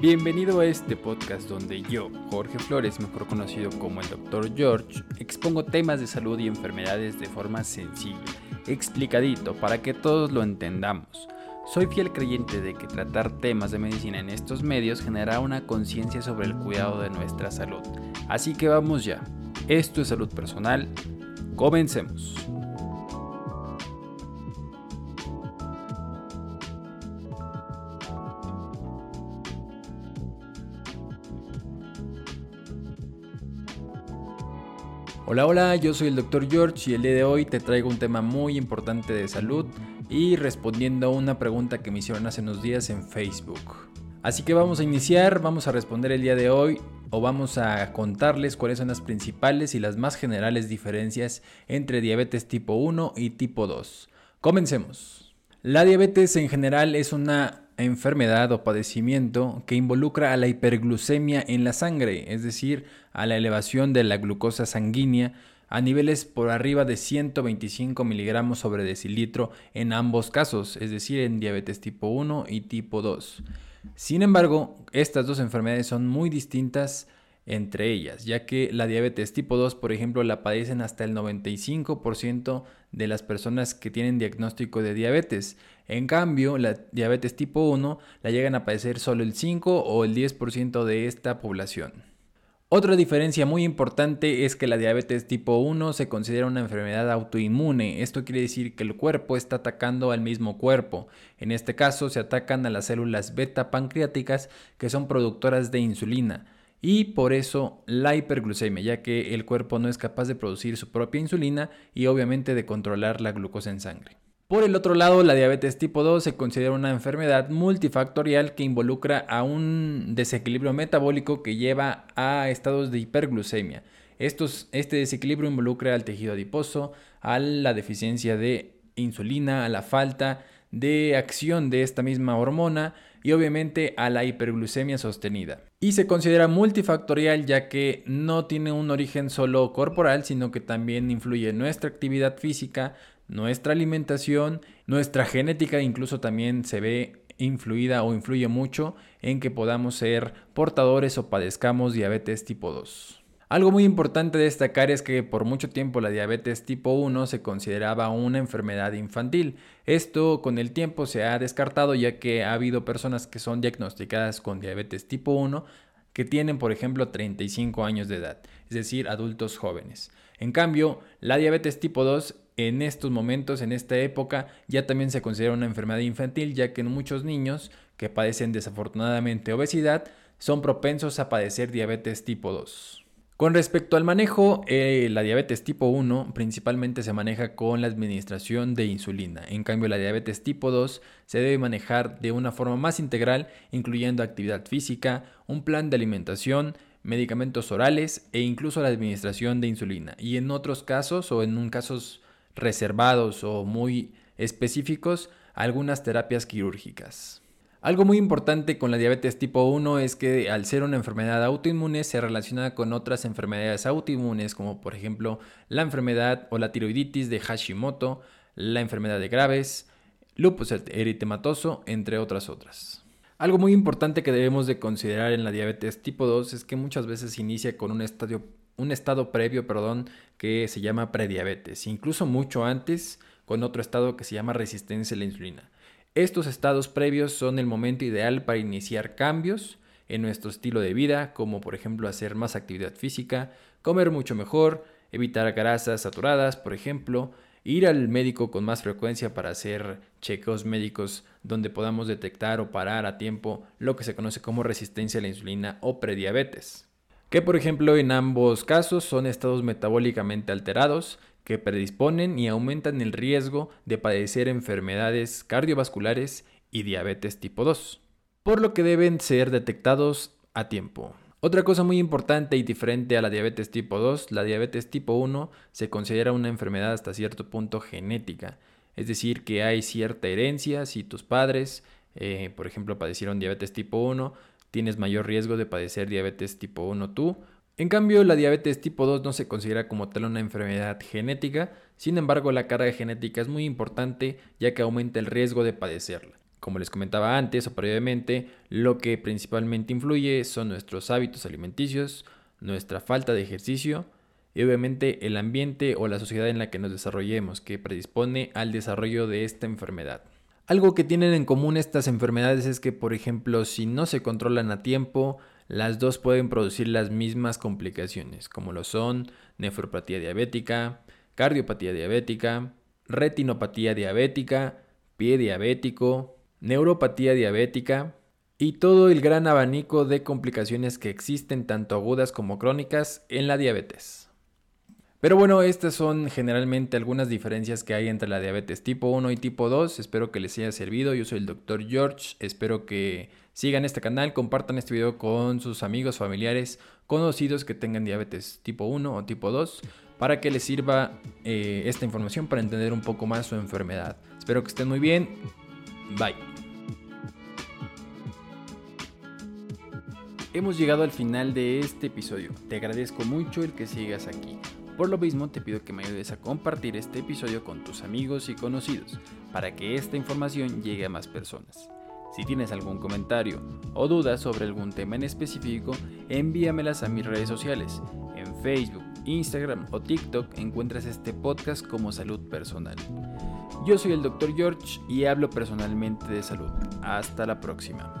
Bienvenido a este podcast donde yo, Jorge Flores, mejor conocido como el Dr. George, expongo temas de salud y enfermedades de forma sencilla, explicadito, para que todos lo entendamos. Soy fiel creyente de que tratar temas de medicina en estos medios generará una conciencia sobre el cuidado de nuestra salud. Así que vamos ya. Esto es salud personal. Comencemos. Hola, hola, yo soy el Dr. George y el día de hoy te traigo un tema muy importante de salud y respondiendo a una pregunta que me hicieron hace unos días en Facebook. Así que vamos a iniciar, vamos a responder el día de hoy o vamos a contarles cuáles son las principales y las más generales diferencias entre diabetes tipo 1 y tipo 2. Comencemos. La diabetes en general es una enfermedad o padecimiento que involucra a la hiperglucemia en la sangre, es decir, a la elevación de la glucosa sanguínea a niveles por arriba de 125 miligramos sobre decilitro en ambos casos, es decir, en diabetes tipo 1 y tipo 2. Sin embargo, estas dos enfermedades son muy distintas entre ellas, ya que la diabetes tipo 2, por ejemplo, la padecen hasta el 95% de las personas que tienen diagnóstico de diabetes. En cambio, la diabetes tipo 1 la llegan a padecer solo el 5 o el 10% de esta población. Otra diferencia muy importante es que la diabetes tipo 1 se considera una enfermedad autoinmune. Esto quiere decir que el cuerpo está atacando al mismo cuerpo. En este caso se atacan a las células beta pancreáticas que son productoras de insulina. Y por eso la hiperglucemia, ya que el cuerpo no es capaz de producir su propia insulina y obviamente de controlar la glucosa en sangre. Por el otro lado, la diabetes tipo 2 se considera una enfermedad multifactorial que involucra a un desequilibrio metabólico que lleva a estados de hiperglucemia. este desequilibrio involucra al tejido adiposo, a la deficiencia de insulina, a la falta de acción de esta misma hormona y obviamente a la hiperglucemia sostenida. Y se considera multifactorial ya que no tiene un origen solo corporal, sino que también influye nuestra actividad física, nuestra alimentación, nuestra genética incluso también se ve influida o influye mucho en que podamos ser portadores o padezcamos diabetes tipo 2. Algo muy importante destacar es que por mucho tiempo la diabetes tipo 1 se consideraba una enfermedad infantil. Esto con el tiempo se ha descartado ya que ha habido personas que son diagnosticadas con diabetes tipo 1 que tienen por ejemplo 35 años de edad, es decir, adultos jóvenes. En cambio, la diabetes tipo 2 en estos momentos, en esta época, ya también se considera una enfermedad infantil, ya que muchos niños que padecen desafortunadamente obesidad son propensos a padecer diabetes tipo 2. Con respecto al manejo, eh, la diabetes tipo 1 principalmente se maneja con la administración de insulina. En cambio, la diabetes tipo 2 se debe manejar de una forma más integral, incluyendo actividad física, un plan de alimentación, medicamentos orales e incluso la administración de insulina. Y en otros casos o en casos reservados o muy específicos algunas terapias quirúrgicas. Algo muy importante con la diabetes tipo 1 es que al ser una enfermedad autoinmune se relaciona con otras enfermedades autoinmunes como por ejemplo la enfermedad o la tiroiditis de Hashimoto, la enfermedad de Graves, lupus eritematoso, entre otras otras. Algo muy importante que debemos de considerar en la diabetes tipo 2 es que muchas veces inicia con un estadio un estado previo, perdón, que se llama prediabetes, incluso mucho antes con otro estado que se llama resistencia a la insulina. Estos estados previos son el momento ideal para iniciar cambios en nuestro estilo de vida, como por ejemplo hacer más actividad física, comer mucho mejor, evitar grasas saturadas, por ejemplo, ir al médico con más frecuencia para hacer chequeos médicos donde podamos detectar o parar a tiempo lo que se conoce como resistencia a la insulina o prediabetes que por ejemplo en ambos casos son estados metabólicamente alterados que predisponen y aumentan el riesgo de padecer enfermedades cardiovasculares y diabetes tipo 2, por lo que deben ser detectados a tiempo. Otra cosa muy importante y diferente a la diabetes tipo 2, la diabetes tipo 1 se considera una enfermedad hasta cierto punto genética, es decir, que hay cierta herencia si tus padres, eh, por ejemplo, padecieron diabetes tipo 1, tienes mayor riesgo de padecer diabetes tipo 1 tú. En cambio, la diabetes tipo 2 no se considera como tal una enfermedad genética, sin embargo la carga genética es muy importante ya que aumenta el riesgo de padecerla. Como les comentaba antes o previamente, lo que principalmente influye son nuestros hábitos alimenticios, nuestra falta de ejercicio y obviamente el ambiente o la sociedad en la que nos desarrollemos, que predispone al desarrollo de esta enfermedad. Algo que tienen en común estas enfermedades es que, por ejemplo, si no se controlan a tiempo, las dos pueden producir las mismas complicaciones, como lo son nefropatía diabética, cardiopatía diabética, retinopatía diabética, pie diabético, neuropatía diabética y todo el gran abanico de complicaciones que existen tanto agudas como crónicas en la diabetes. Pero bueno, estas son generalmente algunas diferencias que hay entre la diabetes tipo 1 y tipo 2. Espero que les haya servido. Yo soy el Dr. George. Espero que sigan este canal, compartan este video con sus amigos, familiares, conocidos que tengan diabetes tipo 1 o tipo 2 para que les sirva eh, esta información para entender un poco más su enfermedad. Espero que estén muy bien. Bye. Hemos llegado al final de este episodio. Te agradezco mucho el que sigas aquí. Por lo mismo, te pido que me ayudes a compartir este episodio con tus amigos y conocidos para que esta información llegue a más personas. Si tienes algún comentario o duda sobre algún tema en específico, envíamelas a mis redes sociales. En Facebook, Instagram o TikTok encuentras este podcast como Salud Personal. Yo soy el Dr. George y hablo personalmente de salud. Hasta la próxima.